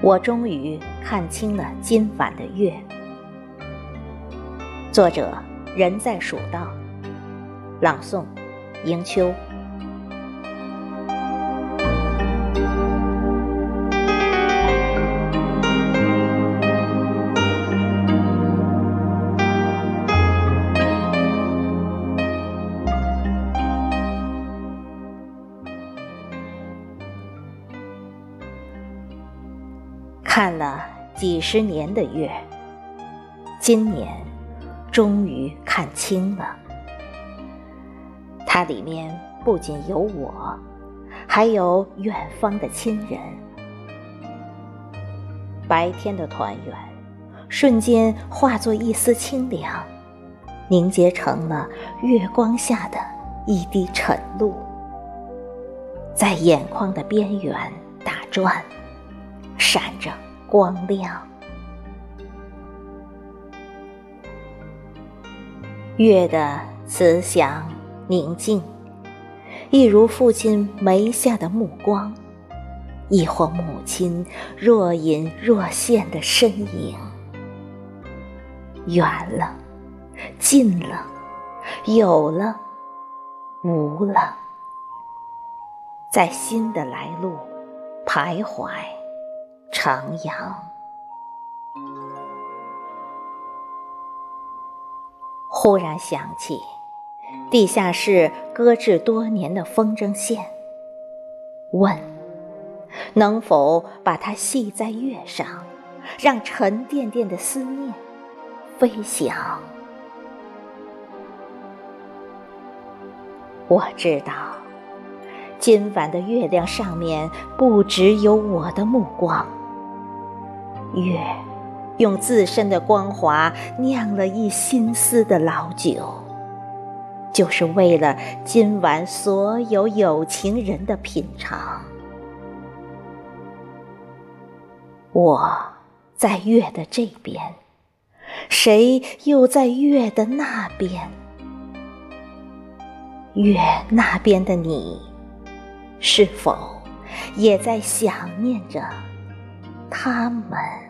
我终于看清了今晚的月。作者：人在蜀道，朗诵：迎秋。看了几十年的月，今年终于看清了。它里面不仅有我，还有远方的亲人。白天的团圆，瞬间化作一丝清凉，凝结成了月光下的一滴晨露，在眼眶的边缘打转，闪着。光亮，月的慈祥宁静，一如父亲眉下的目光，亦或母亲若隐若现的身影。远了，近了，有了，无了，在新的来路徘徊。徜徉，忽然想起地下室搁置多年的风筝线，问：能否把它系在月上，让沉甸甸的思念飞翔？我知道，今晚的月亮上面不只有我的目光。月用自身的光华酿了一心思的老酒，就是为了今晚所有有情人的品尝。我在月的这边，谁又在月的那边？月那边的你，是否也在想念着？他们。